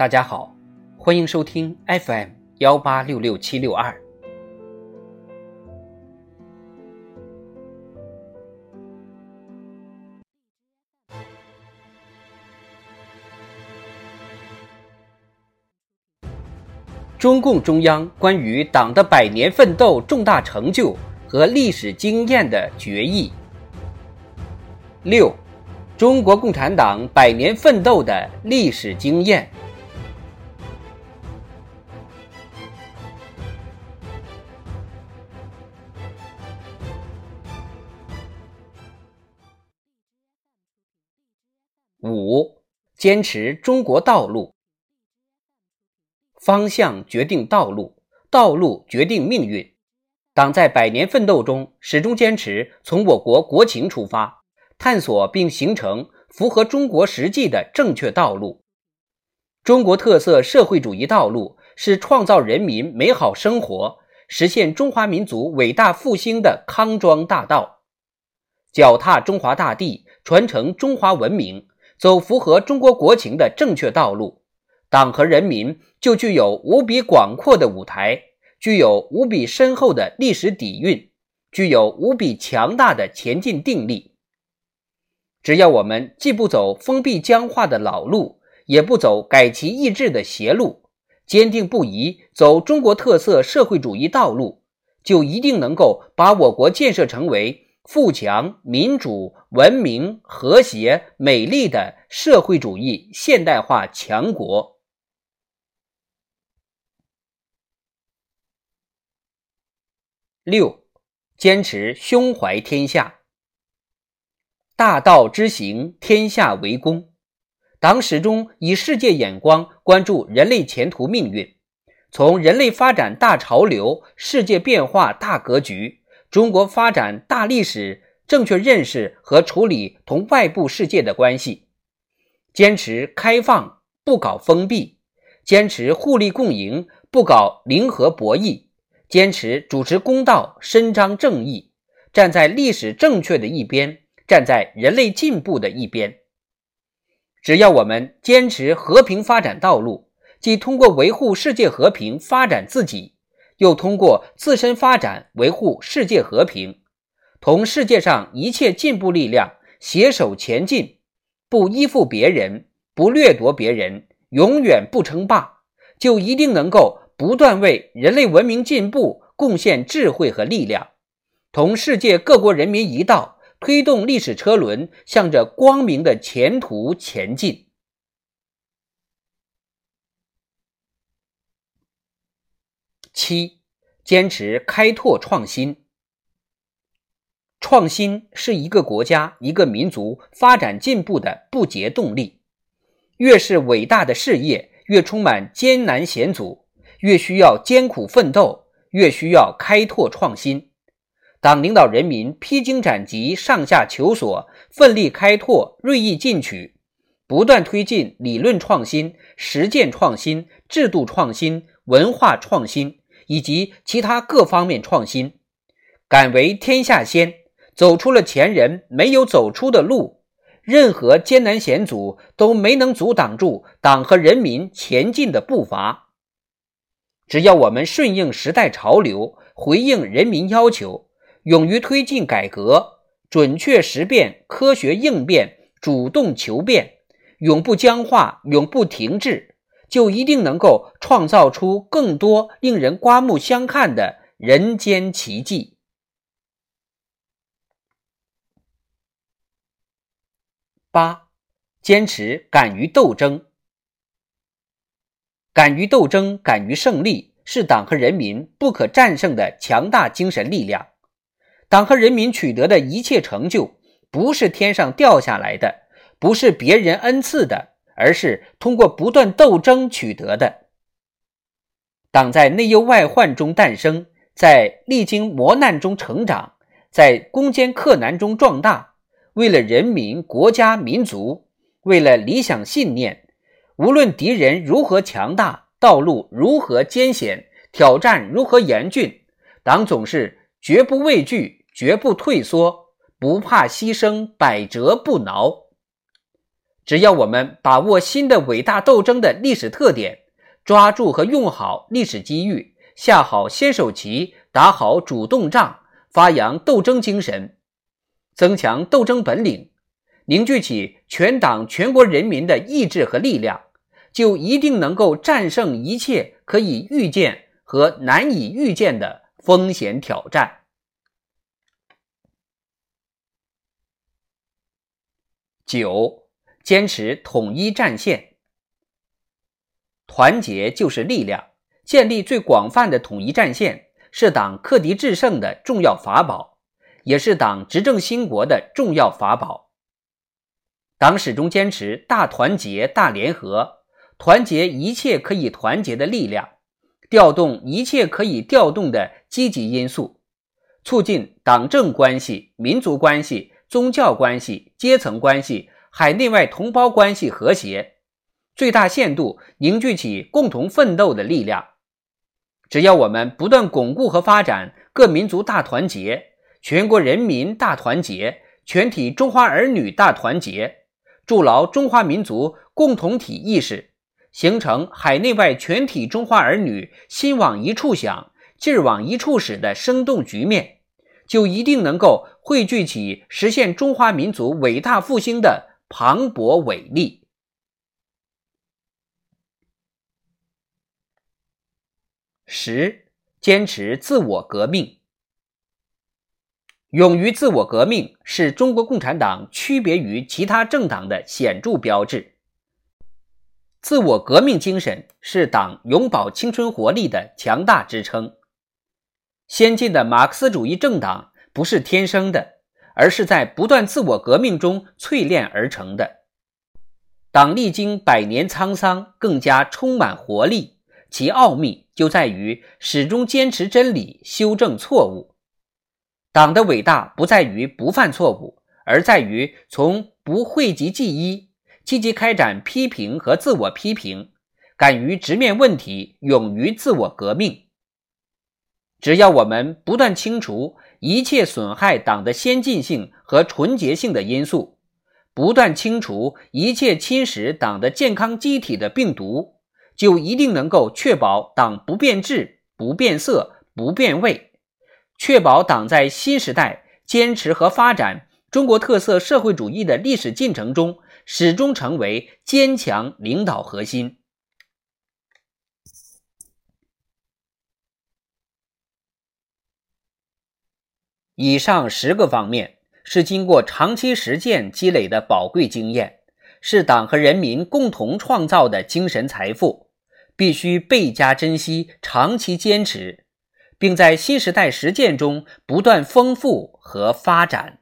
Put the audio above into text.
大家好，欢迎收听 FM 幺八六六七六二。中共中央关于党的百年奋斗重大成就和历史经验的决议。六。中国共产党百年奋斗的历史经验。五，坚持中国道路。方向决定道路，道路决定命运。党在百年奋斗中始终坚持从我国国情出发。探索并形成符合中国实际的正确道路。中国特色社会主义道路是创造人民美好生活、实现中华民族伟大复兴的康庄大道。脚踏中华大地，传承中华文明，走符合中国国情的正确道路，党和人民就具有无比广阔的舞台，具有无比深厚的历史底蕴，具有无比强大的前进定力。只要我们既不走封闭僵化的老路，也不走改旗易帜的邪路，坚定不移走中国特色社会主义道路，就一定能够把我国建设成为富强、民主、文明、和谐、美丽的社会主义现代化强国。六，坚持胸怀天下。大道之行，天下为公。党始终以世界眼光关注人类前途命运，从人类发展大潮流、世界变化大格局、中国发展大历史正确认识和处理同外部世界的关系，坚持开放不搞封闭，坚持互利共赢不搞零和博弈，坚持主持公道伸张正义，站在历史正确的一边。站在人类进步的一边，只要我们坚持和平发展道路，即通过维护世界和平发展自己，又通过自身发展维护世界和平，同世界上一切进步力量携手前进，不依附别人，不掠夺别人，永远不称霸，就一定能够不断为人类文明进步贡献智慧和力量，同世界各国人民一道。推动历史车轮向着光明的前途前进。七，坚持开拓创新。创新是一个国家、一个民族发展进步的不竭动力。越是伟大的事业，越充满艰难险阻，越需要艰苦奋斗，越需要开拓创新。党领导人民披荆斩棘、上下求索、奋力开拓、锐意进取，不断推进理论创新、实践创新、制度创新、文化创新以及其他各方面创新，敢为天下先，走出了前人没有走出的路，任何艰难险阻都没能阻挡住党和人民前进的步伐。只要我们顺应时代潮流，回应人民要求。勇于推进改革，准确识变，科学应变，主动求变，永不僵化，永不停滞，就一定能够创造出更多令人刮目相看的人间奇迹。八，坚持敢于斗争，敢于斗争，敢于胜利，是党和人民不可战胜的强大精神力量。党和人民取得的一切成就，不是天上掉下来的，不是别人恩赐的，而是通过不断斗争取得的。党在内忧外患中诞生，在历经磨难中成长，在攻坚克难中壮大。为了人民、国家、民族，为了理想信念，无论敌人如何强大，道路如何艰险，挑战如何严峻，党总是绝不畏惧。绝不退缩，不怕牺牲，百折不挠。只要我们把握新的伟大斗争的历史特点，抓住和用好历史机遇，下好先手棋，打好主动仗，发扬斗争精神，增强斗争本领，凝聚起全党全国人民的意志和力量，就一定能够战胜一切可以预见和难以预见的风险挑战。九。坚持统一战线，团结就是力量。建立最广泛的统一战线，是党克敌制胜的重要法宝，也是党执政兴国的重要法宝。党始终坚持大团结、大联合，团结一切可以团结的力量，调动一切可以调动的积极因素，促进党政关系、民族关系、宗教关系、阶层关系。海内外同胞关系和谐，最大限度凝聚起共同奋斗的力量。只要我们不断巩固和发展各民族大团结、全国人民大团结、全体中华儿女大团结，筑牢中华民族共同体意识，形成海内外全体中华儿女心往一处想、劲儿往一处使的生动局面，就一定能够汇聚起实现中华民族伟大复兴的。磅礴伟力。十，坚持自我革命。勇于自我革命是中国共产党区别于其他政党的显著标志。自我革命精神是党永葆青春活力的强大支撑。先进的马克思主义政党不是天生的。而是在不断自我革命中淬炼而成的。党历经百年沧桑，更加充满活力。其奥秘就在于始终坚持真理，修正错误。党的伟大不在于不犯错误，而在于从不讳疾忌医，积极开展批评和自我批评，敢于直面问题，勇于自我革命。只要我们不断清除。一切损害党的先进性和纯洁性的因素，不断清除一切侵蚀党的健康机体的病毒，就一定能够确保党不变质、不变色、不变味，确保党在新时代坚持和发展中国特色社会主义的历史进程中，始终成为坚强领导核心。以上十个方面是经过长期实践积累的宝贵经验，是党和人民共同创造的精神财富，必须倍加珍惜，长期坚持，并在新时代实践中不断丰富和发展。